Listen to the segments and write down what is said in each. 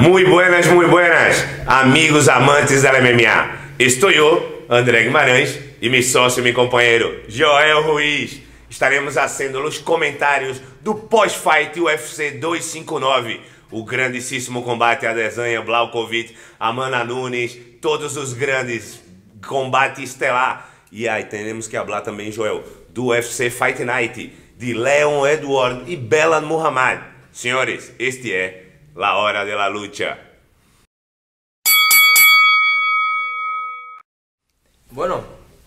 Muy buenas, muy buenas, amigos amantes da MMA. Estou eu, André Guimarães, e meu sócio e meu companheiro Joel Ruiz. Estaremos fazendo os comentários do pós-fight UFC 259, o grandíssimo combate a Desanha, Blaukovic, Amanda Nunes, todos os grandes combates estelar. E aí temos que falar também, Joel, do UFC Fight Night, de Leon Edward e Bela Muhammad. Senhores, este é La Hora de la Lucha. Bueno,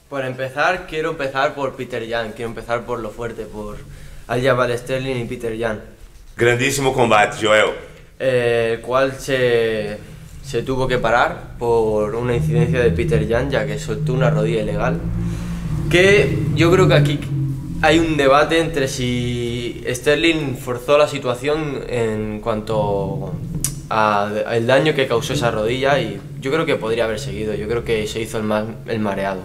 para empezar, quiero empezar por Peter Jan, quiero empezar por lo fuerte, por Aljabal Sterling y Peter Jan. Grandíssimo combate, Joel. eh, el cual se, se tuvo que parar por una incidencia de Peter Jan, ya que soltó una rodilla ilegal. Que yo creo que aquí hay un debate entre si Sterling forzó la situación en cuanto al daño que causó esa rodilla y yo creo que podría haber seguido, yo creo que se hizo el, ma- el mareado.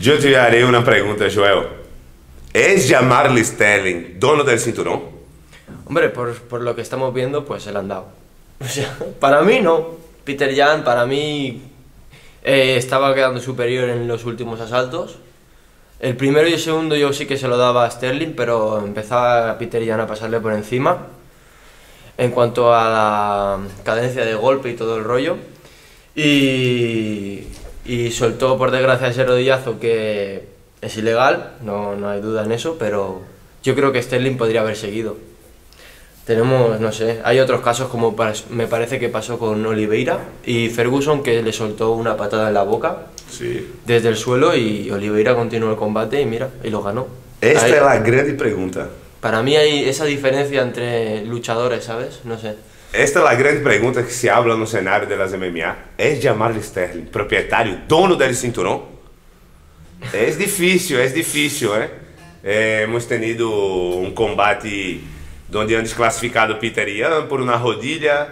Eu te harei uma pergunta, Joel. É Jamarl Sterling dono del cinturón? Hombre, por, por lo que estamos viendo, pues se le han dado. O sea, para mí no. Peter Jan, para mí, eh, estaba quedando superior en los últimos asaltos. El primero y el segundo yo sí que se lo daba a Sterling, pero empezaba Peter Jan a pasarle por encima. En cuanto a la cadencia de golpe y todo el rollo. Y, soltó, por desgracia, ese rodillazo que es ilegal, no, no hay duda en eso, pero yo creo que Sterling podría haber seguido. Tenemos, no sé, hay otros casos como pas- me parece que pasó con Oliveira y Ferguson que le soltó una patada en la boca Sim. desde el suelo y Oliveira continuó el combate y mira, y lo ganó. Esta Ahí- é a grande pergunta. Para mí hay esa diferencia entre luchadores, ¿sabes? No sé. Esta é a grande pergunta que se habla no cenário das MMA. É Jamarl Sterling proprietário, dono del cinturón? É difícil, é difícil, é? É, hemos tenido um combate onde antes classificado Peter Yan por uma rodilha,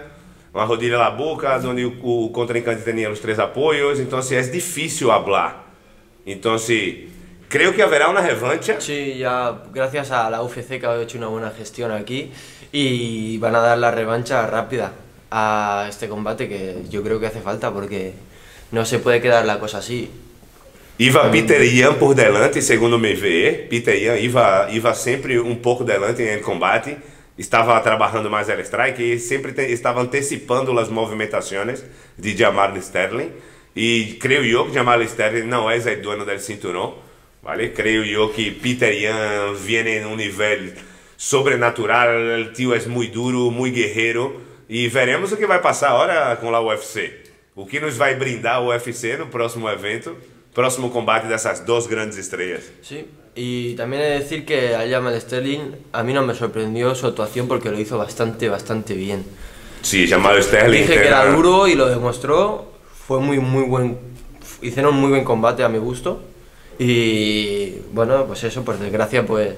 uma rodilha na boca, onde o, o contrincante tinha os três apoios, então assim, é difícil hablar. Então, assim, creio que haverá uma revancha. Sí, ya gracias a la UFC que ha hecho una buena gestión aquí y van a dar la revancha rápida a este combate que yo creo que hace falta porque no se puede quedar la cosa así. Iva Peter Yan por delante, segundo me ver. Peter Yan iva, iva sempre um pouco delante em combate. Estava trabalhando mais el strike e sempre te- estava antecipando as movimentações de Jamal Sterling. E creio eu que Jamal Sterling não é o dono del cinturão. Vale? Creio eu que Peter Yan viene em um nível sobrenatural. O tio é muito duro, muito guerreiro. E veremos o que vai passar agora com a UFC. O que nos vai brindar o UFC no próximo evento, próximo combate dessas duas grandes estrelas. Sí, y también he de decir que a Jamal Sterling a mí no me sorprendió su actuación porque lo hizo bastante, bastante bien. Sí, Jamal Sterling. Dije que era duro y lo demostró. Fue muy, muy buen. Hicieron muy buen combate a mi gusto. Y bueno, pues eso, por desgracia, pues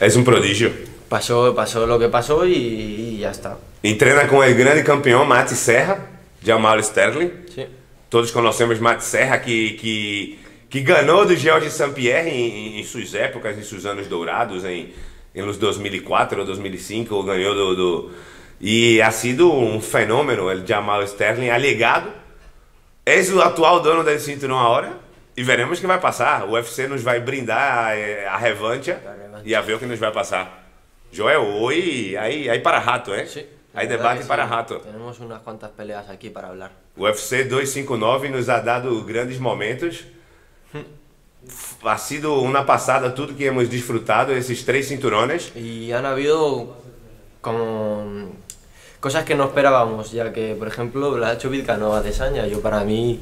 És um prodígio. pasó, pasó lo que pasó y, y ya está. Entrena com o grande campeão Mate Serra, Jamal Sterling. Sí. Todos conhecemos Mate Serra, que, que, que ganhou do George St. Pierre em, em suas épocas, em seus anos dourados, em, em los 2004 ou 2005, ganhou do, do... E ha sido um fenômeno, o Jamal Sterling, alegado. És o atual dono da cinturão agora e veremos o que vai passar. O UFC nos vai brindar eh, a revancha revancha. e a ver o que nos vai passar. Joel, hoy hay, hay para rato. Hay la verdad debate para rato. Tenemos unas cuantas peleas aquí para hablar. O UFC 259 nos ha dado grandes momentos. Ha sido una pasada tudo que hemos disfrutado, esses três cinturones. Y han habido como cosas que no esperábamos, ya que, por ejemplo, Blachowicz ganó a Desanya. Yo para mí,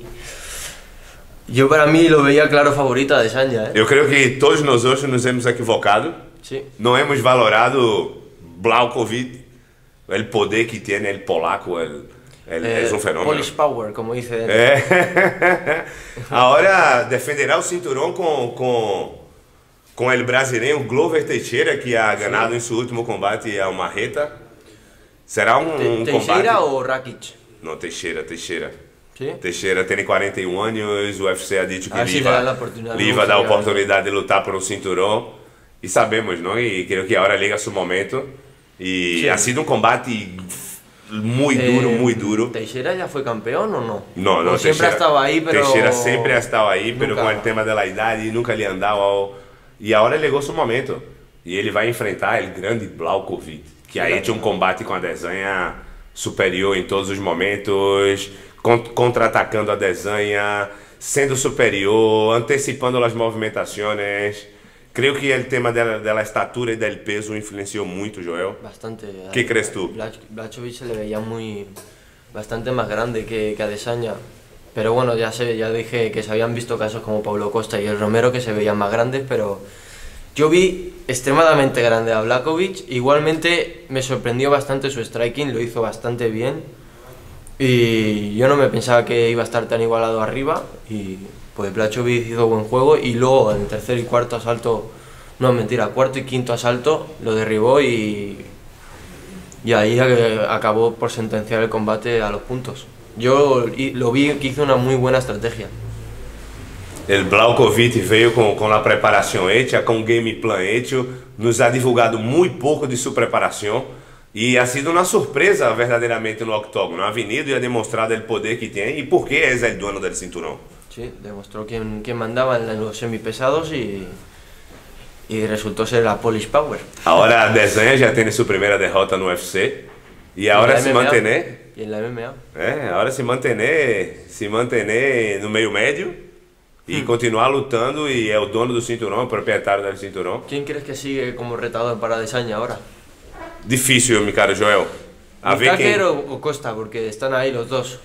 yo para mí lo veía claro favorita a Desanya, ¿eh? Eu creio que todos nós hoje nos hemos equivocado. Sí. Não hemos valorado Blaukovic, o poder que tem el polaco, el, el, Eh, es un fenómeno. Polish Power, como dice él. É. Agora defenderá o cinturão com, com, com o brasileiro Glover Teixeira, que ha ganado em seu último combate a Marreta. Será um, Te- um ¿Teixeira combate. o Rakic? Não, Teixeira, Teixeira. Sí. Teixeira tem 41 anos, o UFC ha dito que Ah, lhe dá vai dar a oportunidade de lutar por um cinturão. E sabemos, não? E creio que agora liga seu momento. E Sim. ha sido um combate muy duro, Eh, muy duro. ¿Teixeira ya fue campeón o no? No, no, O siempre ha estado ahí, pero. Teixeira sempre ha estado aí, pero Nunca- com o tema da idade, nunca lhe andava. Ao... E agora chegou seu momento. E ele vai enfrentar o grande Blaukovic, que aí tinha um combate com a desenha superior em todos os momentos, con- contra-atacando a desenha, sendo superior, antecipando as movimentações. Creio que o tema dela, dela estatura e del peso influenciou muito, Joel. Bastante. ¿Qué crees tú? Blach- Blachowicz se le veía muy. bastante más grande que, que Adesanya. Pero bueno, ya sé, ya dije que se habían visto casos como Pablo Costa y el Romero que se veían más grandes, pero yo vi extremadamente grande a Blakovic. Igualmente me sorprendió bastante su striking, lo hizo bastante bien. Y yo no me pensaba que iba a estar tan igualado arriba. Y pues Blachowicz hizo buen juego. Y luego en el tercer y cuarto asalto, no mentira, cuarto y quinto asalto lo derribó y, y ahí a- acabó por sentenciar el combate a los puntos. Yo lo vi que hizo una muy buena estrategia. El Blaukovic veio com, com a preparação hecha, com o game plan hecho, nos ha divulgado muito pouco de sua preparação e ha sido uma surpresa verdadeiramente no octógono. Ha venido e ha demonstrado o poder que tem e por que é o dono del cinturão. Sí, demostró quién, quién mandaba en los semipesados y, y resultó ser la Polish Power. Agora a Desanha já tem sua primeira derrota no UFC En agora la se manter, Y en la MMA. é, agora se manter, se manter no meio médio e continuar lutando e é o dono do cinturão, é o proprietário do cinturão. ¿Quién crees que sigue como retador para Desaña ahora? Difícil, meu caro Joel. A ver o Costa, porque están ahí los dos.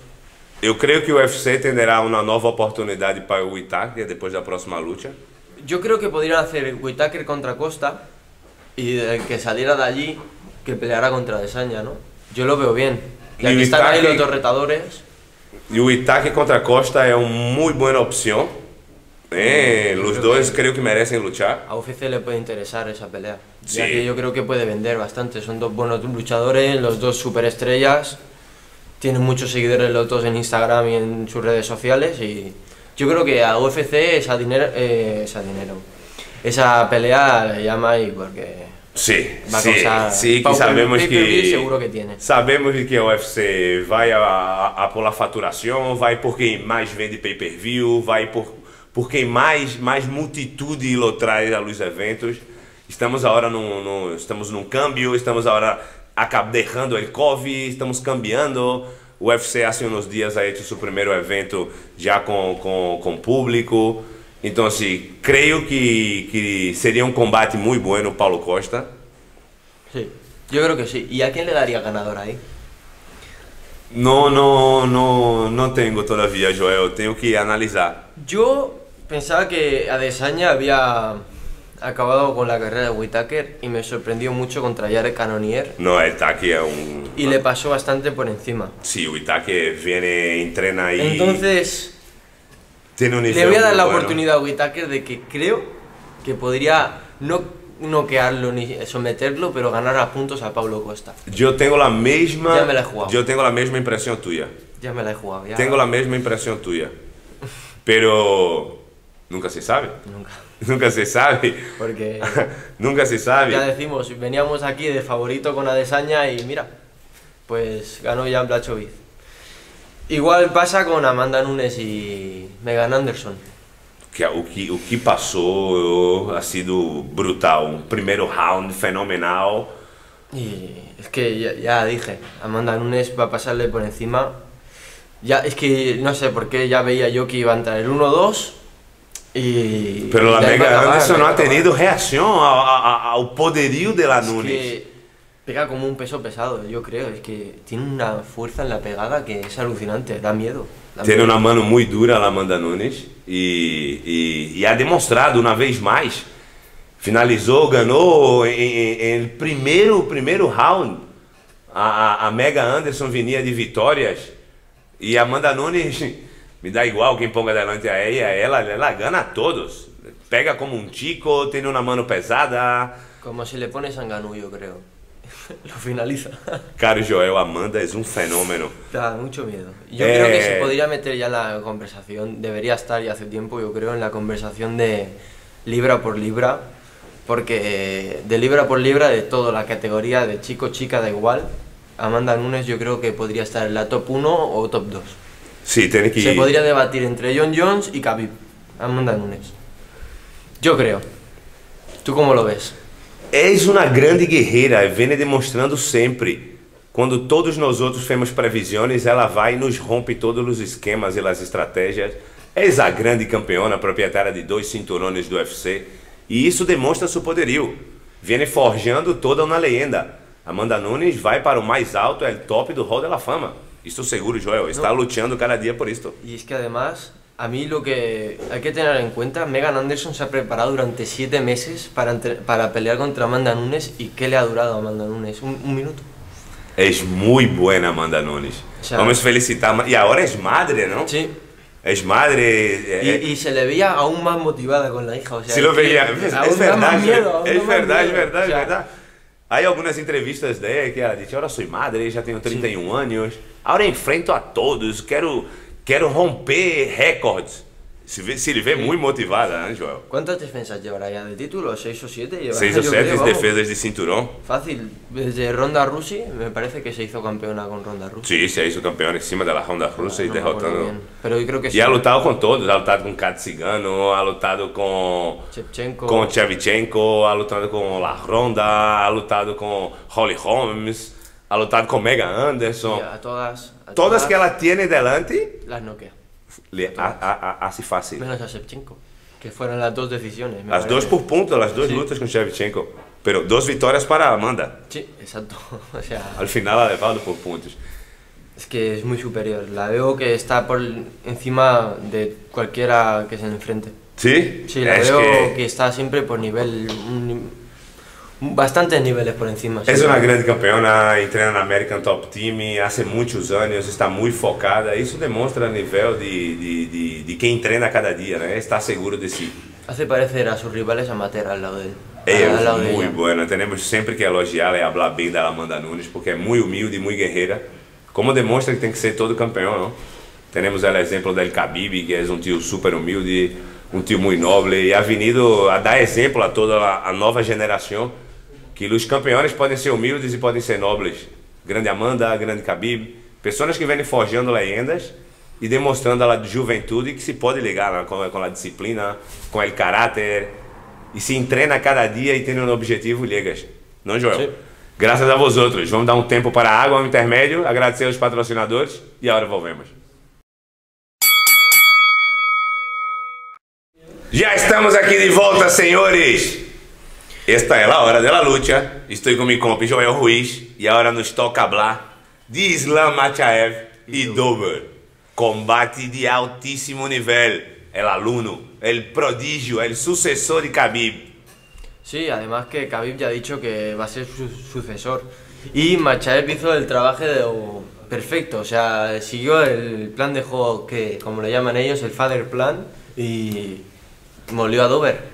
Eu creio que o UFC tenderá uma nova oportunidade para o Itaque depois da próxima luta. Yo creo que podrían hacer Whittaker contra Costa y el que saliera de allí que peleara contra Desaña, ¿no? Yo lo veo bien. Ya Y que están ahí Whittaker- los dos retadores, E o Itaque contra Costa é uma muito boa opção. É, os creo dois que- creio que merecem lutar. a UFC le puede interesar esa pelea. Sí. Ya que yo creo que puede vender bastante. Son dos buenos luchadores, los dos superestrellas. Tienen muchos seguidores los dos en Instagram y en sus redes sociales. Y yo creo que a UFC esa dinero, eh, esa dinero, esa pelea le llama y porque sim, causar sim, que sabemos que seguro que tiene. sabemos que o UFC vai a, a, a pela faturação, vai por quem mais vende pay-per-view, vai por por quem mais mais multitude lo traz a los eventos. Estamos agora num, num estamos num câmbio, estamos agora derrando el COVID, estamos cambiando. O UFC há uns dias ha hecho seu primeiro evento já com, com, com público. Então, assim, creio que, que seria um combate muito bueno Paulo Costa. Sí, yo creo que sí. ¿Y a quién le daría ganador ahí? Não, não, não, não tenho todavia, Joel. Tenho que analisar. Yo pensaba que Adesanya había acabado con la carrera de Whittaker y me sorprendió mucho contra Jared Cannonier Não, o Itaque é um. y le pasó bastante por encima. O Itaque viene, entrena aí. Entonces, tem um le voy a dar la bueno. oportunidad a Whittaker de que creo que podría no noquearlo ni someterlo, pero ganar a puntos a Pablo Costa. Eu tenho a mesma. Já me la he jugado. Eu tenho a mesma impressão tuya. Ya me la he jugado. Ya Tenho a mesma impressão tuya. Pero. Nunca se sabe. Nunca. Nunca se sabe. Porque Nunca se sabe. ya decimos, veníamos aquí de favorito con Adesanya y mira, pues ganó Jan Blachowicz. Igual pasa con Amanda Nunes y Megan Anderson. Que, o, que, o que passou ha sido brutal. Um primeiro round fenomenal. Y es que ya, ya dije, Amanda Nunes va a pasarle por encima. Ya, es que no sé por qué ya veía yo que iba a entrar el 1-2 y... Pero la a Mega Anderson não ha tenido reação ao, poderio de la Es Nunes. que pega como un peso pesado, yo creo. Es que tiene una fuerza en la pegada que es alucinante, da miedo. da Tem miedo. uma mano muito dura a Amanda Nunes e, e, e ha demonstrado uma vez mais. Finalizou, ganhou em, primeiro, primeiro round. A, a, a Mega Anderson vinha de vitórias e a Amanda Nunes me dá igual quem ponga delante a ela, ela, ela gana a todos. Pega como um chico, tem uma mano pesada. Como si le pones a Ngannou, yo creo. Lo finaliza. Caro Joel, Amanda es um fenômeno. Da mucho miedo. Yo Eh. creo que se podría meter ya en la conversación, debería estar ya hace tiempo, yo creo, en la conversación de libra por libra, porque de libra por libra de todo, la categoría de chico, chica, da igual, Amanda Nunes yo creo que podría estar en la top 1 o top 2. Sí, tiene que Se podría debatir entre John Jones y Khabib. Amanda Nunes. Yo creo. ¿Tú cómo lo ves? És uma grande guerreira, vem demonstrando sempre. Quando todos nós outros fazemos previsões, ela vai e nos rompe todos os esquemas e as estratégias. És a grande campeona, proprietária de dois cinturões do UFC. E isso demonstra seu poderio. Vem forjando toda uma leyenda. Amanda Nunes vai para o mais alto, é o top do Hall da Fama. Estou seguro, Joel. Está No. lutando cada dia por isto. Y es que además, a mí lo que hay que tener en cuenta, Megan Anderson se ha preparado durante siete meses para, entre- para pelear contra Amanda Nunes y ¿qué le ha durado a Amanda Nunes? Un, un minuto. És muito buena, Amanda Nunes. Já. Vamos felicitar. E agora és madre, não? Sí. És madre. Y, é- y se le veía aún más motivada con la hija. O sea, Se lo es veía. Es, aún es verdade. miedo, aún es da Hay algumas entrevistas dela que ela disse: Agora sou madre, já tenho 31 anos. Agora enfrento a todos. Quero, quero romper recordes. Se, vê, se ele vê muito motivada, né, Joel? ¿Cuántas defensas llevará ya de título? ¿Seis o siete? Seis creo, vamos. defesas de cinturão. Fácil. Desde Ronda Rousey, me parece que se hizo campeona con Ronda Rousey. Sim, se é isso, campeão em cima da Ronda Russa e No me acuerdo derrotando. Pero yo creo que E sí. ha lutado com todos, ha lutado com Kat Cigano, ha lutado com Shevchenko. com Shevchenko, ha lutado com La Ronda, ha lutado com Holly Holmes, ha lutado com Megan Anderson. y a todas. a Todas que ela tiene delante, Las noquea. Le ha- ha- ha- hace fácil. Menos a Shevchenko. Que fueron las dos decisiones. me As parece. duas por ponto, as duas Sí. lutas com Shevchenko. Pero duas vitórias para Amanda. Sí, exacto. O sea, Al final ha levado por pontos. es que es muy superior. La veo que está por encima de cualquiera que se enfrente. Sí, Sí, la es veo que... que está siempre por nivel. un bastantes niveles por encima. sí. uma grande campeona, entrena na American Top Team há muitos anos, está muito focada. Isso demonstra o nível de, de, de, de quem treina cada dia, né? Está seguro de si. Hace parecer a sus rivales amateur al lado de él. Ela é muito boa, temos sempre que elogiá-la e falar bem da Amanda Nunes, porque é muito humilde e muito guerreira, como demonstra que tem que ser todo campeão, não? Temos o exemplo del Khabib, que é um tio super humilde, um tio muito nobre, e ha venido a dar exemplo a toda a nova geração, que os campeões podem ser humildes e podem ser nobres. Grande Amanda, grande Khabib, pessoas que vêm forjando leyendas e demonstrando a juventude que se pode ligar né, com, com a disciplina, com o caráter, e se entrena cada dia e tem um objetivo, ligas. Não, Joel? Sim. Graças a vós outros. Vamos dar um tempo para a água, um intermédio, agradecer aos patrocinadores e agora volvemos. Já estamos aqui de volta, senhores. Esta é a hora da luta. Estou com meu compa Joel Ruiz e agora nos toca falar de Islam Machaev e Dober. Combate de altíssimo nível. El aluno, el prodigio, el sucesor de Khabib. Sí, además que Khabib ya ha dicho que va a ser su sucesor. Y Machaev hizo el trabajo de- o- perfecto, o sea, siguió el plan de juego que, como le llaman ellos, el father plan y molió a Dover.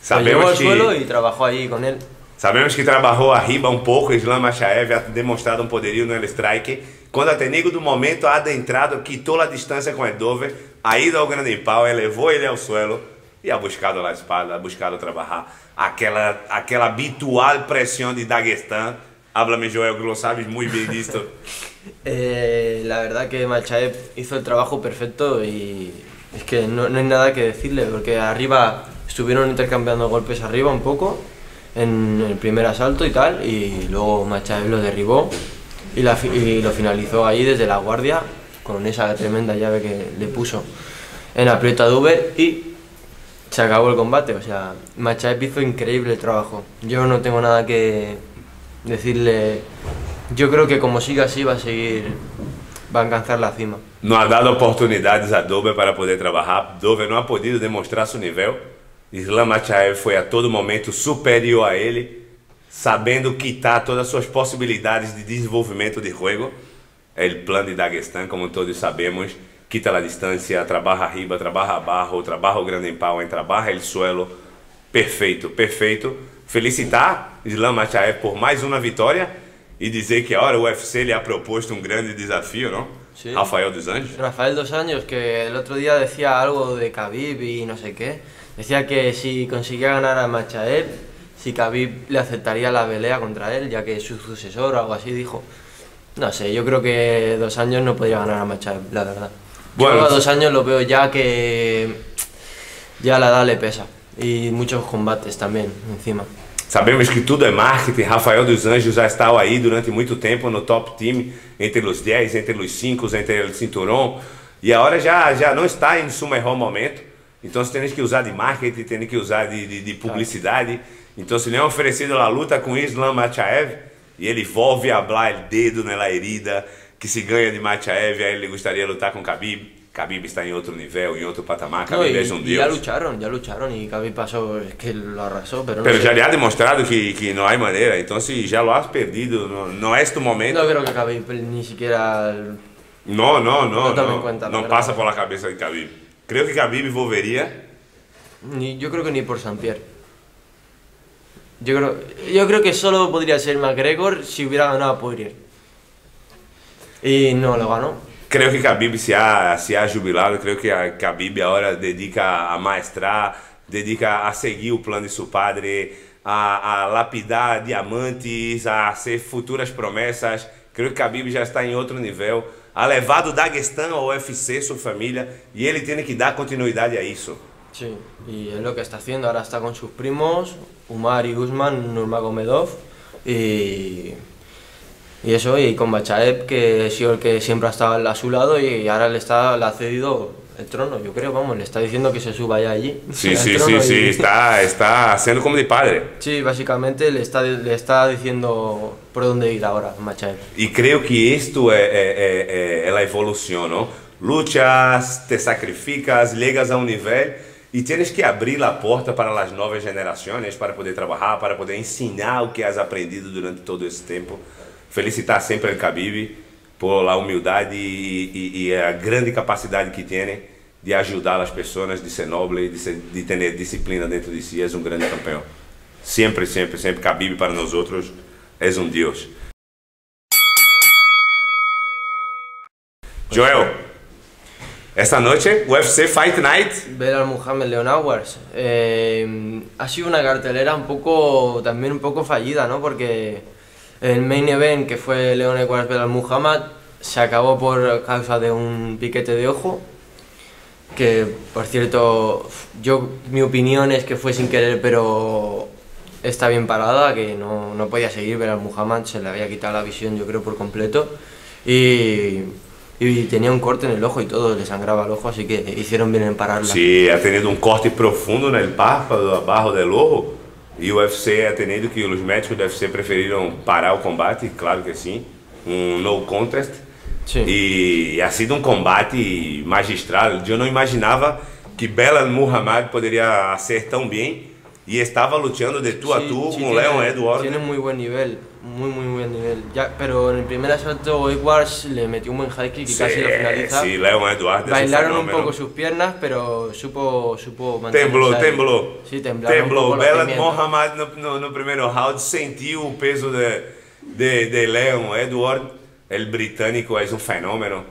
Sabemos que- y trabajó ahí con él. Sabemos que trabalhou arriba um pouco, Islam Machaev ha demonstrado um poderio no strike. Quando até nego do momento adentrado, quitou a distância com Edover, ha ido ao grande pau, elevou ele ao suelo e ha buscado a espada, ha buscado trabalhar aquela, aquela habitual pressão de Daguestão. Háblame, Joel, que lo sabes muito bem disto. Eh, la verdad que Machaev hizo el trabajo perfecto y es que no, no hay nada que decirle, porque arriba estuvieron intercambiando golpes arriba un poco en el primer asalto y tal, y luego Machaev lo derribó y, la y lo finalizó ahí desde la guardia con esa tremenda llave que le puso en aprieto a Duber y se acabó el combate. O sea, Machaev hizo increíble trabajo. Yo no tengo nada que decirle. Yo creo que como siga así va a seguir, va a alcanzar la cima. Não ha dado oportunidades a Dover para poder trabalhar. Dover não ha podido demonstrar seu nível. Islam Machaev foi a todo momento superior a ele, sabendo quitar todas as suas possibilidades de desenvolvimento de jogo. É o plano de Daguestão, como todos sabemos. Quita a distância, trabalha arriba, trabalha abaixo, trabalha o grande pau, trabalha o suelo. Perfeito, perfeito. Felicitar Islam Machaev por mais uma vitória e dizer que agora o UFC lhe ha proposto um grande desafio, não? Sim. Rafael dos Anjos. Rafael Dos Años, que el otro día decía algo de Khabib y no sé qué. Decía que si conseguía ganar a Machaev, si Khabib le aceptaría la pelea contra él, ya que es su sucesor o algo así, dijo. No sé, yo creo que dos años no podría ganar a Machaev, la verdad. Bueno, yo a sí. dos años lo veo ya que ya la edad le pesa. Y muchos combates también, encima. Sabemos que tudo é marketing. Rafael dos Anjos já estava aí durante muito tempo no top team, entre os 10, entre os 5, entre o cinturão. E agora já, já não está em seu melhor momento. Então você tem que usar de marketing, tem que usar de, de, de publicidade. Então se lhe é oferecido a luta com Islam Machaev, e ele volve a hablar o dedo na herida, que se ganha de Machaev, aí ele gostaria de lutar com Khabib. Khabib está em outro nível, em outro patamar. No, Khabib é um y ya deus. lucharon, ya lucharon y Khabib pasó, es que lo arrasó, pero no Pero sé. já lhe ha demonstrado que, que não há maneira. Então, se já lo has perdido, não, não é este momento. No creo que Khabib ni siquiera... Não, não, não. No Não, en cuenta, não la passa verdad. pela cabeça de Khabib. Creio que Khabib volveria. Ni, yo creo que ni por Saint-Pierre. Yo creo, yo creo que solo podría ser McGregor si hubiera ganado a Poirier. Y no lo ganó. Creio que Khabib se ha, se ha jubilado. Creio que a Khabib agora dedica a maestrar, dedica a seguir o plano de seu padre, a, a lapidar diamantes, a ser futuras promessas. Creio que Khabib já está em outro nível. Ha levado o Daguestão ao UFC, sua família, e ele tem que dar continuidade a isso. Sí, y es lo que está haciendo. Ahora está con sus primos, Umar y Usman, Nurmagomedov. Y, y eso, y con Bachaev, que ha sido el que siempre ha estado a su lado y ahora le, está, le ha cedido el trono, yo creo, vamos, le está diciendo que se suba ya allí. Sim, trono sim, y-. Está, está sendo como de padre. Sí, básicamente le está, le está diciendo por dónde ir ahora, Machaev. E creio que isto é, é, é, é a evolução, não? Lutas, te sacrificas, llegas a um nível e tens que abrir a porta para as novas gerações para poder trabalhar, para poder ensinar o que has aprendido durante todo esse tempo. Felicitar sempre o Khabib por a humildade e, e, e a grande capacidade que tem de ajudar as pessoas, de ser nobre, de, ser, de ter disciplina dentro de si. És um grande campeão. Sempre, sempre, sempre. Khabib para nós outros és um Deus. Joel, esta noche UFC Fight Night. Ver al Muhammad Leon Awards. Eh, ha sido una cartelera un poco, también un poco fallida, ¿no? Porque el main event, que fue Leon Edwards ver al Muhammad, se acabó por causa de un piquete de ojo. Que, por cierto, yo, mi opinión es que fue sin querer, pero está bien parada, que no, no podía seguir ver al Muhammad, se le había quitado la visión, yo creo, por completo. Y, y tenía un corte en el ojo y todo, le sangraba el ojo, así que hicieron bien en pararla. Sí, ha tenido un corte profundo no párpado, abajo del ojo. E o UFC ha tenido que os médicos do UFC preferiram parar o combate, claro que sim, um no contest. Sim. E ha sido um combate magistral. Eu não imaginava que Belal Muhammad poderia ser tão bem e estava lutando de tu a Sí, tu sí, com tiene- Leon Edwards. Tiene muy buen nivel, muy muy buen nivel. Ya, pero en el primer asalto Edwards le metió un buen high kick y casi lo finaliza. sí, Leon Edwards. Bailaron un fenómeno. poco sus piernas, pero supo, supo Temblou, temblou. Sí, un Temblou. poco las Bela. Mohamed no, no, no primeiro round sentiu o peso de, de, de Leon Edward. El britânico é um fenômeno.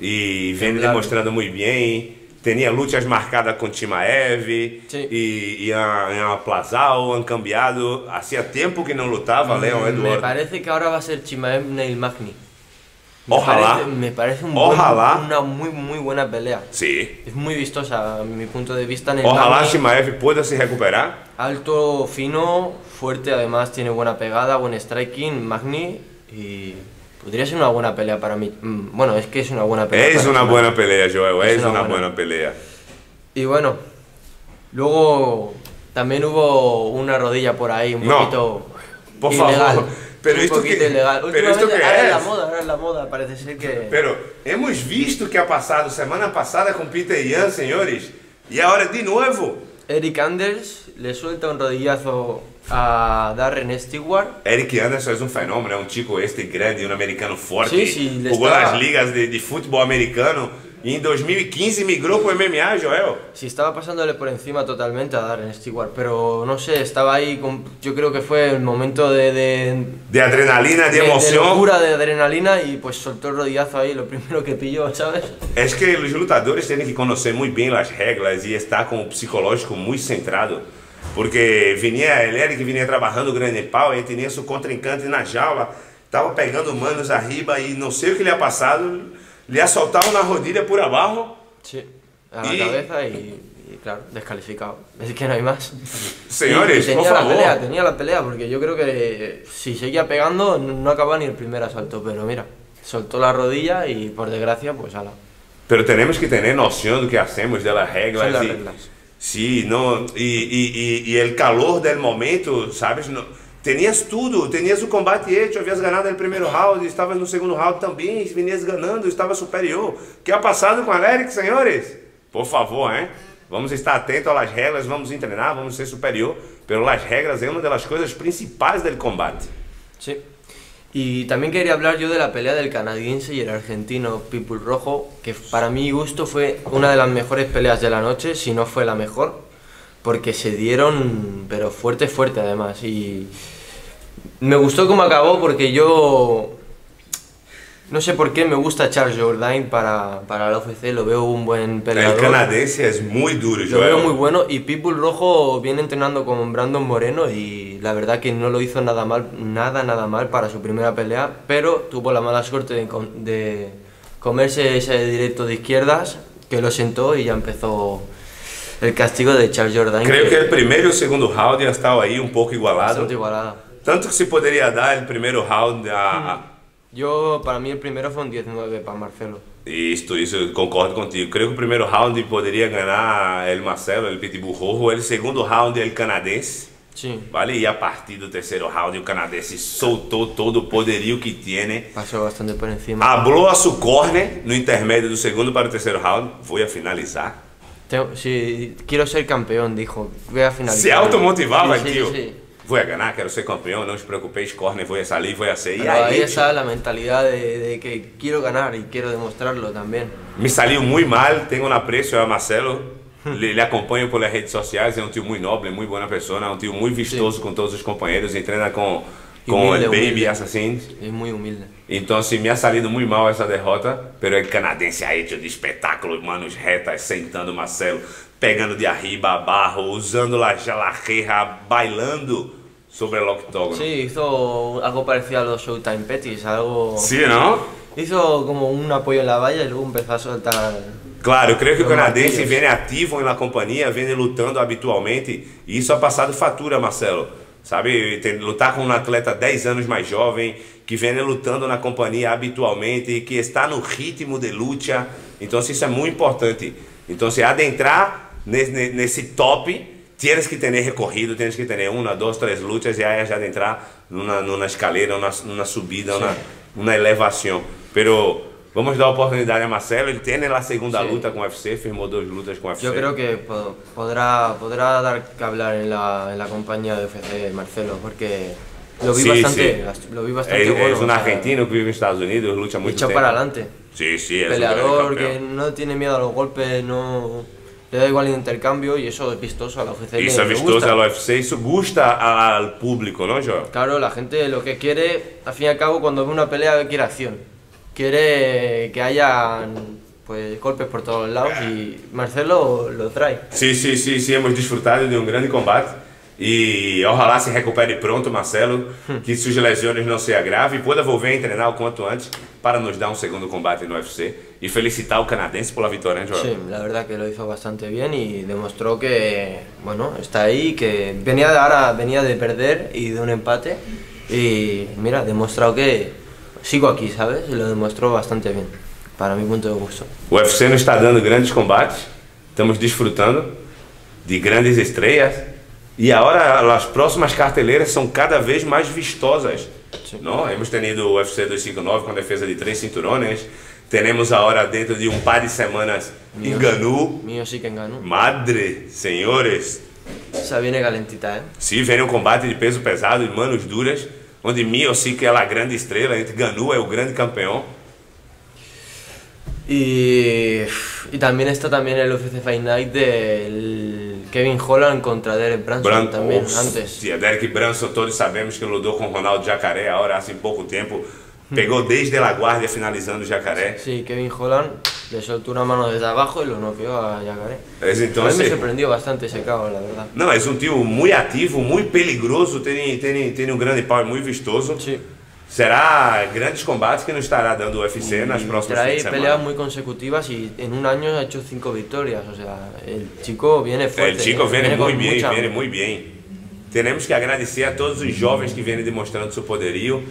E vem Temblaram. demonstrando muito bem. Tinha lutas marcadas com Timaev Sim. e, e a, a Plazal, han cambiado. Hacía tempo que não lutava Leon Me parece que ahora va a ser Chimaev Neil Magni. Me Ojalá. parece- me parece un Ojalá. buen- una muy muy buena pelea. Sim. Es muy vistosa a mi punto de vista. Ojalá Timaev pueda se recuperar. Alto, fino, fuerte, además tiene buena pegada, buen striking, Magni y podría ser una buena pelea para mí. Mm, Bueno, es que es una buena pelea. Uma Chimaev. boa pelea, Joel. Es És una uma buena. boa pelea. Y bueno, luego también hubo una rodilla por ahí un No, poquito por ilegal. favor. Pero un esto poquito que- ilegal. pero esto que ahora es la es? moda, ahora es la moda, parece ser que... Pero hemos visto que ha passado semana passada com Peter Yan, senhores. E agora de novo. Eric Anders le suelta un rodillazo a Darren Stewart. Eric Anderson é um fenômeno, é um chico este grande, um americano forte. Sim, sim, Jogou nas ligas de, de futebol americano. E em 2015 migrou para o MMA, Joel. Sí, estaba pasándole por encima totalmente a Darren Stewart, pero no sé, estaba ahí, con- yo creo que fue el momento de, de, De adrenalina, de, de- de emoção. locura, de adrenalina y pues soltó el rodillazo ahí, lo primero que pilló, ¿sabes? É que os lutadores têm que conhecer muito bem as regras e estar com o psicológico muito centrado. Porque vinha, que vinha trabalhando o grande pau e tinha seu contrincante na jaula Tava pegando manos arriba y no sé o que le ha pasado. Le ha soltado una rodilla por abajo. Sí, a la Y- cabeza y, y, claro, descalificado. Es que no hay más. Señores, Y tenía por la favor. pelea, tenía la pelea, porque yo creo que si seguía pegando no acababa ni el primer asalto, pero mira, soltó la rodilla y por desgracia, pues ala. Pero tenemos que tener noción do que hacemos, y- reglas. Sí, no, y, y, y, y el calor del momento, ¿sabes? No, tenías tudo, tenías o combate hecho, havias ganado el primeiro round, estavas no segundo round também, venias ganando, estava superior. O que ha passado com a Eric, senhores? Por favor, hein? Vamos estar atentos às regras, vamos treinar, vamos ser superior, pero as regras é uma das coisas principais do combate. Sí. Y también quería hablar yo de la pelea del canadiense y el argentino People Rojo, que para mi gusto fue una de las mejores peleas de la noche, si no fue la mejor, porque se dieron, pero fuerte, fuerte además. Y me gustó cómo acabó porque yo, no sé por qué, me gusta Charles Jourdain para, para la UFC, lo veo un buen El peleador. canadense é muito duro, Lo veo muy bueno y People Rojo viene entrenando con Brandon Moreno y la verdad que no lo hizo nada mal, nada, nada mal para su primera pelea, pero tuvo la mala suerte de, de comerse ese directo de izquierdas que lo sentó y ya empezó el castigo de Charles Jordan. Creio que o primeiro e o segundo round já estavam aí um pouco igualados. bastante igualada. Tanto que se poderia dar o primeiro round a, Yo, para mí el primero fue un 19 para Marcelo. Isto, isso eu concordo contigo. Creio que o primeiro round poderia ganhar el Marcelo, el Pitbull Rojo. O segundo round el canadense. Sí, Vale? E a partir do terceiro round o canadense soltou todo o poderio que tem. pasó bastante por encima. Hablou a su corner no intermédio do segundo para o terceiro round. Vou a finalizar. Tengo- quiero ser campeón, dijo. Voy a finalizar. Se automotivava, Sí, sí, tio. sí. Vou a ganhar, quero ser campeão, não os preocupeis, corner, vou a salir, vou a ser. E Pero ahí aí, está la mentalidad de, de que quiero ganar y quiero demostrarlo también. Me saiu muito mal, tenho um apreço a Marcelo. Ele, ele acompanha pelas redes sociais, é um tio muito nobre, muito boa pessoa, é um tio muito vistoso com todos os companheiros, e treina com, com Humilde, o Baby humilde. Assassins. Es muy humilde. Então, assim, me ha salido muito mal essa derrota, pero el canadense aí, tio, de espetáculo, manos retas, sentando o Marcelo, pegando de arriba a barro, usando la jalajeja, bailando sobre el octógono. Sí, hizo algo parecido a los Showtime Petties, algo... Sim, não? Hizo como un apoyo en la valla y luego empezó a soltar... Claro, eu creio que o canadense vem ativo na companhia, vem lutando habitualmente, e isso ha passado fatura, Marcelo. Sabe, tem, lutar com um atleta 10 anos mais jovem, que vem lutando na companhia habitualmente, que está no ritmo de luta. Então, isso é muito importante. Então, se adentrar nesse, nesse top, tienes que ter recorrido, tienes que ter uma, duas, três lutas, e aí já adentrar numa, numa escaleira, numa, numa subida, numa, numa elevação. Pero Vamos dar oportunidade a Marcelo, ele tem a segunda Sí. luta com o UFC, firmou duas lutas com o UFC. Yo creo que po- podrá, podrá dar que hablar en la, en la compañía de UFC Marcelo, porque lo vi Sí, bastante, sí. lo vi bastante É, bueno. é o um sea, argentino que vive nos Estados Unidos, muito echado tempo. para adelante. Sí, sí, es un Peleador gran que no tiene miedo a los golpes, no le da igual el intercambio y eso es vistoso a la UFC. é le vistoso gusta. ao UFC, isso gusta al público, ¿no, Joel? Claro, la gente lo que quiere, al fin y al cabo, cuando ve una pelea, quiere acción. Quiere que haya pues, golpes por todos lados y Marcelo lo trae. Sim, sim, sim, sim, hemos desfrutado de um grande combate. E ojalá se recupere pronto, Marcelo, que suas lesões não se agravem e pueda volver a treinar o quanto antes para nos dar um segundo combate no UFC. E felicitar o canadense pela vitória, né, Joel? Sí, la verdad que lo hizo bastante bien y demostró que, bueno, está ahí, que venía de ahora, venía de perder y de un empate y mira, ha demostrado que sigo aquí, ¿sabes? Y lo demostró bastante bien, para mi punto de gusto. O UFC nos está dando grandes combates, estamos desfrutando de grandes estrelas e agora as próximas carteleiras são cada vez mais vistosas. Sim. Não? Hemos tenido o UFC 259 com a defesa de três cinturones, temos agora dentro de um par de semanas em Ganu. Mío sí que ganó. Madre, senhores, Esa viene calentita, ¿eh? se vem um combate de peso pesado e manos duras, onde Mio sí que é a grande estrela, entre Ganu é o grande campeão. Y, y también está también el UFC Fight Night del Kevin Holland contra Derek Branson Branco, también, Hostia, antes. Derek Branson, todos sabemos que lutou com Ronaldo Jacaré agora há pouco tempo. Pegou desde a guardia finalizando o Jacaré. Sí, Kevin Holland le soltó una mano desde abajo y lo noqueó a Yacaré. Mas A então, mí me sorprendió bastante ese caos, la verdad. não, é um tio muito ativo, muito perigoso, tem, tem, tem um grande é muito vistoso. Sí. Será grandes combates que nos estará dando UFC nas Y próximas trae fins de peleas muy consecutivas y en un año ha hecho cinco victorias. O sea, el chico viene fuerte. El chico ¿eh? viene con muito bem, mucha- viene muito bem. Temos que agradecer a todos os jovens que vêm demonstrando seu poderio,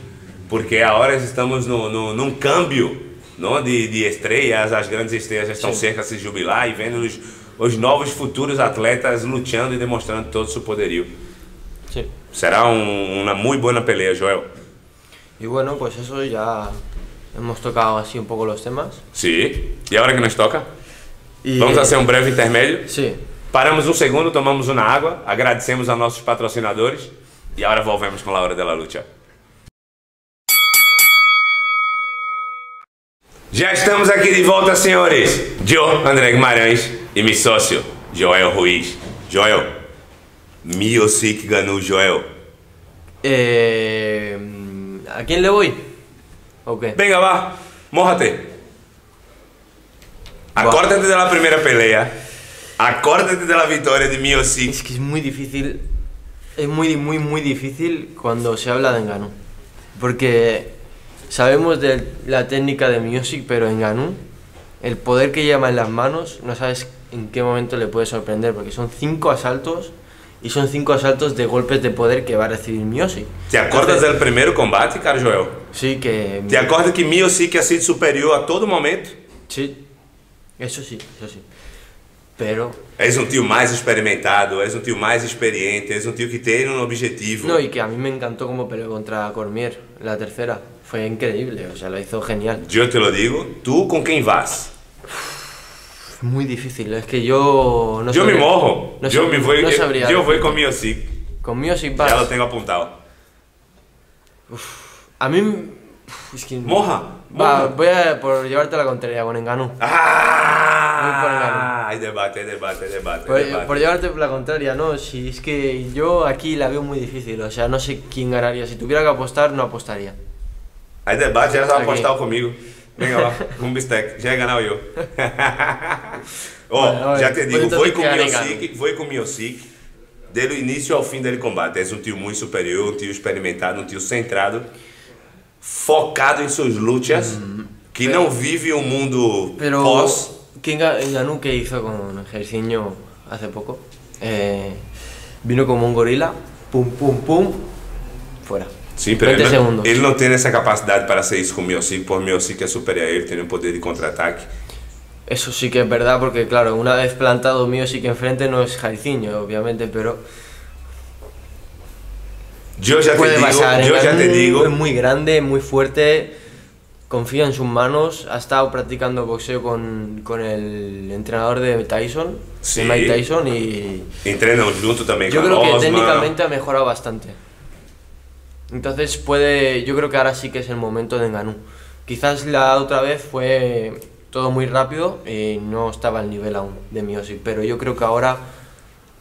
porque agora estamos no, no, num câmbio não, de, de estrelas, as grandes estrelas já estão Sim. cerca de se jubilar e vendo os, os novos futuros atletas lutando e demonstrando todo o seu poderio. Sí. Será um, uma muito boa peleia, Joel. Y bueno, pues eso ya hemos tocado así un poco los temas. Sim. E agora que nos toca? Y, Vamos fazer um breve intermédio. Sí. Paramos um segundo, tomamos uma água, agradecemos a nossos patrocinadores e agora volvemos com a hora da luta. Já estamos aqui de volta, senhores. Eu, André Guimarães e meu sócio, Joel Ruiz. Joel, Miosic ganhou Joel. Eh, ¿A quién le voy? ¿O qué? Venga, vá, mórrate. Acórdate de la primeira pelea. Acórdate de la vitória de Miosic. Es que es muy difícil, es muy, muy, muy difícil cuando se habla de Enganu. Porque sabemos de la técnica de Music, pero Enganu, el poder que lleva en las manos, no sabes en qué momento le puede sorprender, porque son cinco asaltos y son cinco asaltos de golpes de poder que va a recibir Music. Te acordas del primeiro combate, cara, Joel? Sí, que... Te acorda que Miosic ha sido superior a todo momento? Sí, eso sí, eso sí. Pero... És um tio mais experimentado, és um tio mais experiente, és um tio que tem um objetivo. No, y que a mí me encantó cómo peleó contra Cormier, la tercera. Fue increíble, o sea, lo hizo genial. Eu te lo digo, tu com quem vas? Muy difícil, es que yo no me sabría- morro. no eu sab- me vou, no sabría vou decirte. com Miosic. Con Music Já lo vas. tenho apontado. A mí uf, es que Morra. Va, voy a por llevarte la contraria con Enganu. Ah! Hay debate, hay debate, hay debate. Por, debate. por llevarte la contraria, no, si es que yo aquí la veo muy difícil, o sea, no sé quién ganaría. Si tuviera que apostar, no apostaría. Hay debate, já vai Aqui. apostar comigo. Venga lá, um bistec. Ia ganhar eu. Ó, Olha, olha, já te digo, o criar Miosic, com o Miosic. Desde o início ao fim dele combate. És um tio muito superior, um tio experimentado, um tio centrado, focado em suas lutas, que não vive um mundo Pero, pós. Kinga Yanu que hizo con Gersiño hace poco. Eh, vino como un gorila, pum, pum, pum, fuera. Sí, pero él no, él no, tiene esa capacidad para hacer eso con Miosic, por Miosic es superior a él, tiene un poder de contraataque. Eso sí que es verdad, porque claro, una vez plantado Miosic enfrente no es Jairzinho, obviamente, pero... Yo ya, te digo, ¿eh? yo ya te digo... Es muy grande, muy fuerte confía en sus manos, ha estado practicando boxeo con, con el entrenador de Tyson, Sí. de Mike Tyson, y treinam junto também yo creo que Osman. técnicamente ha mejorado bastante. Entonces puede, yo creo que ahora sí que es el momento de Enganu. Quizás la otra vez fue todo muy rápido y no estaba al nivel aún de Miosic, pero yo creo que ahora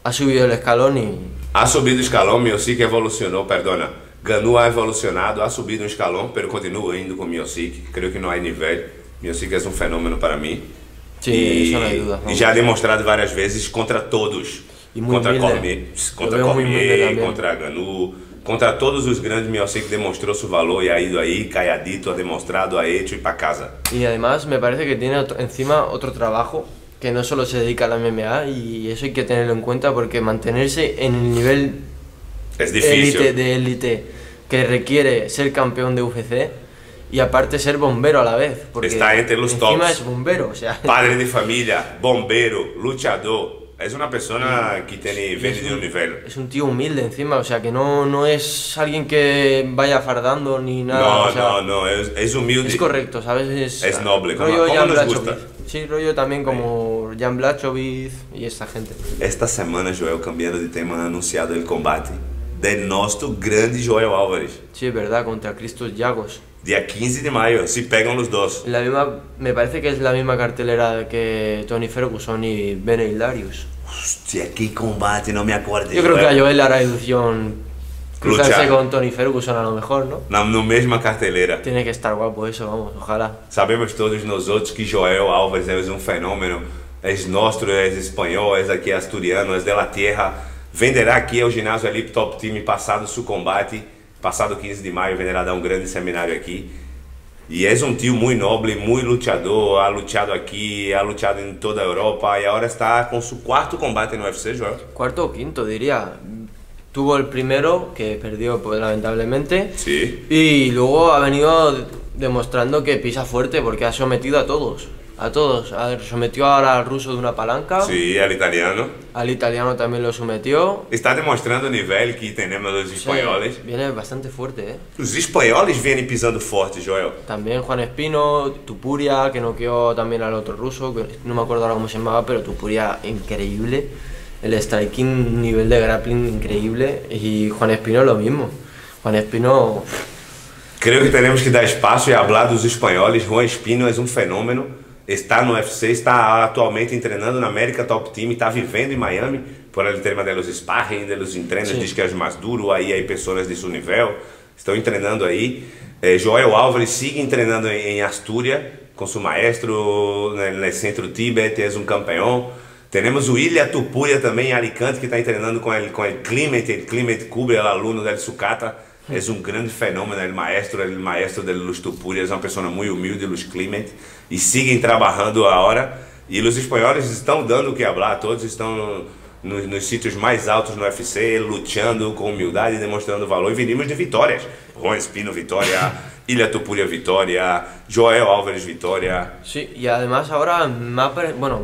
ha subido el escalón y Ha subido o escalão, Miosic evolucionou, perdona. Ganu ha evolucionado, ha subido um escalão, pero continua indo com Miosic. Creio que não há nível. Miosic é um fenômeno para mim. Sí, e, duda, e já demonstrado várias vezes contra todos. E contra. Cormier, contra, Cormier contra Ganu, contra todos os grandes Miosic demonstrou seu valor e ha ido aí, calladito, ha demonstrado, ha hecho e para casa. Y además me parece que tiene otro- encima otro trabajo que no solo se dedica a la MMA y eso hay que tenerlo en cuenta porque mantenerse en el nivel É difícil. élite de élite que requiere ser campeón de UFC y aparte ser bombero a la vez. Porque Está entre los encima tops. es bombero, o sea. Padre de família, bombeiro, luchador. É uma pessoa que es de um un- nível. Es un tío humilde encima, o sea que no, no es alguien que vaya fardando ni nada. No, o sea, no, no, es, es humilde. Es correcto, ¿sabes? Es, Es noble, rollo como nos gusta. Sí, rollo también como Jan Blachowicz y esta gente. Esta semana, Joel, cambiando de tema, han anunciado el combate del nuestro grande Joel Álvares. Sí, es verdad, contra Cristos Llagos. Dia 15 de maio, se pegam os dois. La misma, me parece que es la misma cartelera que Tony Ferguson y Benny Darius. Hostia, que combate, não me acordo. Yo creo que a Joel le hará ilusión cruzarse Luchar. con Tony Ferguson a lo mejor, ¿no? Na mesma carteleira. Tiene que estar guapo eso, vamos, ojalá. Sabemos todos nós outros que Joel Álvares é um fenômeno. É nosso, é espanhol, é aqui asturiano, é de la tierra. Venderá aqui ao ginásio ali Top Team passado seu combate. Passado 15 de maio, vem dar um grande seminário aqui. E és um tio muito nobre, muito lutador, ha lutado aqui, ha lutado em toda a Europa e agora está com seu quarto combate no UFC, Joel. Cuarto o quinto, diría. Tuvo el primero, que perdió pues, lamentablemente, Sí. y luego ha venido demostrando que pisa fuerte porque ha sometido a todos. A todos. Ha- sometió ahora al ruso de una palanca, Sim, el italiano. al italiano también lo sometió. Está demonstrando o nível que temos dos Sí, espanhóis. viene bastante fuerte, ¿eh? Os espanhóis vêm pisando forte, Joel. También Juan Espino, Tupuria, que noqueó también al otro ruso, que no me acuerdo ahora cómo se llamaba, pero Tupuria increíble. El striking, nivel de grappling increíble. Y Juan Espino lo mismo. Juan Espino, Creio que temos que dar espaço e falar dos espanhóis. Juan Espino é um fenômeno. Está no UFC, está atualmente treinando na América Top Team, está vivendo em Miami por el tema de los sparring, de los entrenos, Sim. diz que é mais duro, aí hay pessoas de seu nível, estão treinando aí. Eh, Joel Álvares sigue treinando em, em Astúria com seu maestro no, no Centro Tibet, é um campeão. Temos o Ilha Tupuria também em Alicante, que está treinando com ele, com o Clement, o Clement Kubre, aluno del Sucata. É um grande fenômeno, ele maestro, ele maestro de los Tupurias, é uma pessoa muito humilde, los Clement, e seguem trabalhando a hora. E os espanhóis estão dando o que falar, todos estão nos, nos sítios mais altos no UFC, lutando com humildade, demonstrando valor, e venimos de vitórias. Juan Espino, vitória, Ilha Tupuria, vitória, Joel Álvares, vitória. sí, y además pare- bueno,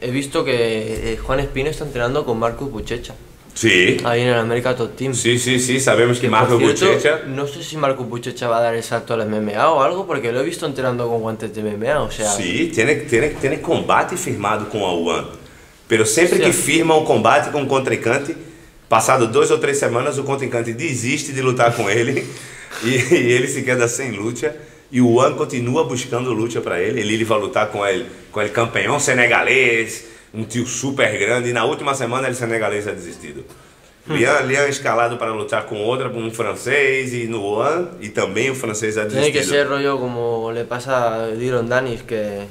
he visto que eh, Juan Espino está entrenando con Marcus Buchecha, Sim, ahí en el América Top Team. sim, sim, sim, sabemos que Que, Marco cierto, Buchecha no sé si Marcus Buchecha va a dar el salto al MMA o algo, porque lo he visto entrenando con guantes de MMA, o sea, Sim, tem, tem, tem combate firmado com a UAN. Pero sempre Sim. que firma um combate com um contrincante, passado duas ou três semanas, o contrincante desiste de lutar com ele e, e ele se queda sem luta. E o UAN continua buscando luta para ele. Ele, ele vai lutar com ele, com ele campeão senegalês, um tio super grande. E na última semana ele senegalês é desistido. Lian, Lian é escalado para lutar com outra, um francês e no UAN, e também o francês é Tiene que desistido. ser rollo como le pasa a Dylan Danis, que,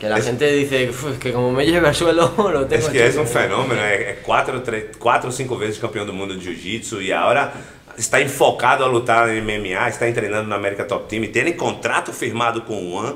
que la Es- gente dice "Uf, que como me lleve al suelo lo tengo Acho que é hecho". um fenômeno, é, quatro, três, quatro ou cinco vezes campeão do mundo de jiu-jitsu e agora está enfocado a lutar em MMA, está treinando na América Top Team, tem contrato firmado com o One.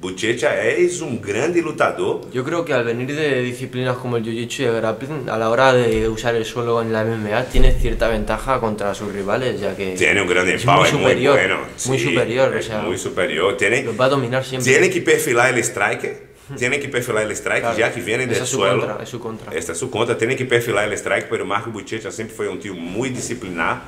Buchecha és um grande lutador. Yo creo que al venir de disciplinas como el jiu-jitsu y el grappling, a la hora de usar el suelo en la MMA, tiene cierta ventaja contra sus rivales, ya que Tem um grande es pau, muy superior, bueno. muy Sí, superior, o sea, muito superior. Tem, los va a dominar siempre. Tiene que perfilar el strike. Tiene que perfilar el strike, Claro, já que viene del es su suelo. contra, es su contra. Esta é sua conta. Tiene que perfilar el strike, pero Marco Buchecha sempre foi um tio muito disciplinar.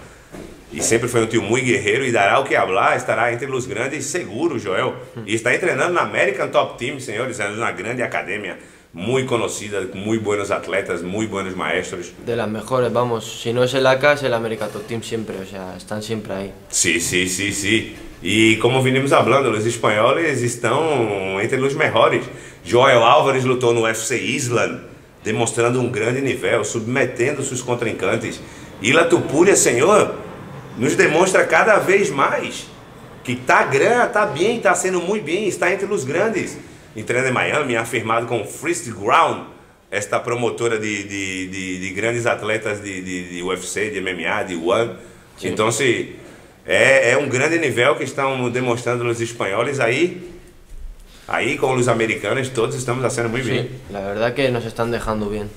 E sempre foi um tio muito guerreiro e dará o que hablar, estará entre os grandes seguro, Joel. E está treinando na American Top Team, senhores, é uma grande academia, muito conhecida, com muito buenos atletas, muito buenos maestros. De las mejores, vamos, si no es el AK, es el América Top Team siempre, o sea, están siempre ahí. Sim, sim, sim, sim. E como vinimos falando, os espanhóis estão entre os melhores. Joel Álvares lutou no UFC Island, demonstrando um grande nível, submetendo seus contrincantes. Ila Tupuria, senhor, nos demonstra cada vez mais que tá grande, tá bem, tá sendo muito bem, está entre os grandes. Entrena em Miami, afirmado com First Ground, esta promotora de, de, de, de grandes atletas de, de, de UFC, de MMA, de One. Então, se é, é um grande nível que estão demonstrando os espanhóis aí. Aí, com os americanos, todos estamos fazendo muito bem. Sí, la verdad que nos están dejando bien.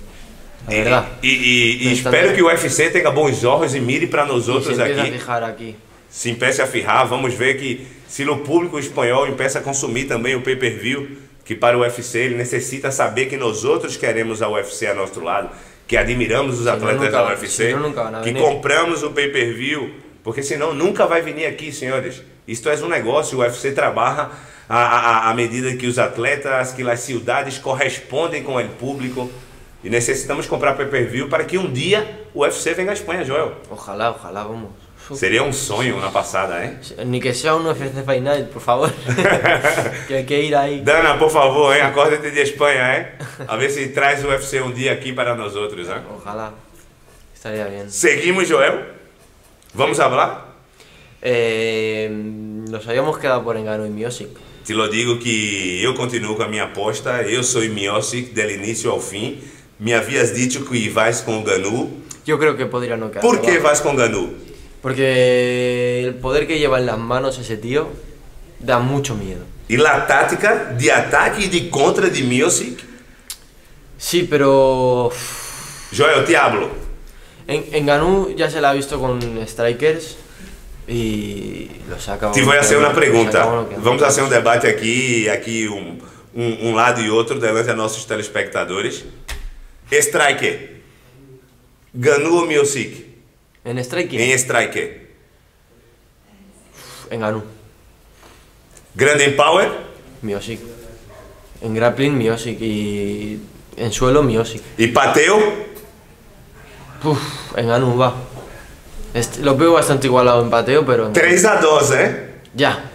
La E, verdad. e, e- e Nos estão espero de- que o UFC tenha bons olhos e mire para nós outros aqui. aquí. se empiece a firrar, vamos ver que se o público espanhol empieza a consumir também o pay-per-view, que para o UFC ele necessita saber que nós outros queremos a UFC a nosso lado, que admiramos os atletas da UFC, que compramos o pay-per-view, porque senão nunca vai vir aqui, senhores. Isto é um negócio, o UFC trabalha à, à, à medida que os atletas, que as cidades correspondem com o público, e necessitamos comprar pay-per-view para que um dia o UFC venha à Espanha, Joel. Ojalá, ojalá, vamos. Seria um sonho na passada, hein? Ni que sea un UFC Fight Night, por favor. que hay que ir ahí. Dana, por favor, hein? Acorda-te de Espanha, hein? A ver se traz o UFC um dia aqui para nós outros, hein? Ojalá. Estaría bien. Seguimos, Joel? Vamos falar? Eh, nos habíamos quedado por Engano y Music. Te lo digo que eu continuo com a minha aposta. Eu sou Miosic del início ao fim. Me havias dito que vais com o Ganu. Yo creo que podría no quedar. Por vais com o Ganu? Porque el poder que lleva en las manos ese tío da mucho miedo. E la tática de ataque e de contra de Miosic. Sí, pero Joel, te hablo. en, en Ganú ya se la ha visto con strikers y lo saca. Te lo saca pergunta. uno que- Vamos fazer um debate aqui, aqui um, um, um lado e outro, delante dos nossos telespectadores. Striker. Ganu ou Miosic? En striking, Em striker. en Ganú, Grande em power. Miosic. En grappling, Miosic. Y en suelo, Miosic. E pateu. Uf, en Ganú va. Este- lo veo bastante igualado en pateo, pero. en- 3 a 2, hein? Ya,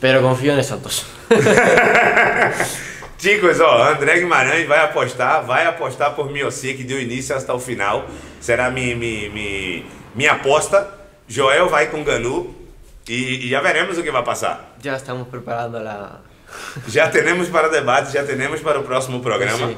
pero confío en esos dos. Chicos, ó, André Guimarães vai apostar, vai apostar por Miosic do início até o final. Será minha, minha, minha, minha aposta. Joel vai com Ganu e, e já veremos o que vai passar. ya estamos preparando la. Já temos para o debate, já temos para o próximo programa. Sim.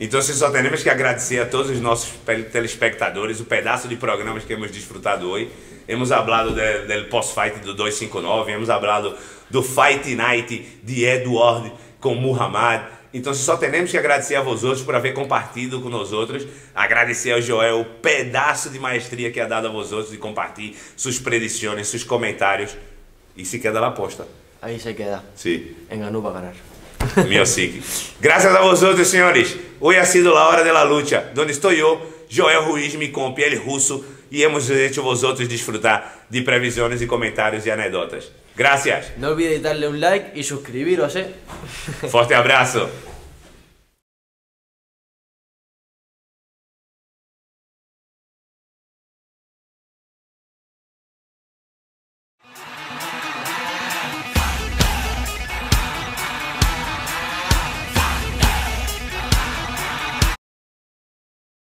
Então, só temos que agradecer a todos os nossos pe- telespectadores, o pedaço de programas que hemos disfrutado hoje. Hemos hablado del post-fight do 259, hemos hablado do Fight Night de Edward com Muhammad. Então, só temos que agradecer a vosotros por haver compartido com nós outros. Agradecer ao Joel o pedaço de maestria que ha dado a vosotros de compartilhar suas predições, seus comentários. E se queda la aposta. Ahí se queda. Sim. En Ganú va a ganar. Miosic. Gracias a vosotros, señores. Hoy ha sido la hora de la lucha, donde estoy yo, Joel Ruiz, mi compi, el ruso, y hemos hecho vosotros disfrutar de previsiones y comentarios y anécdotas. Gracias. No olvidéis darle un like y suscribiros, eh. Forte abrazo.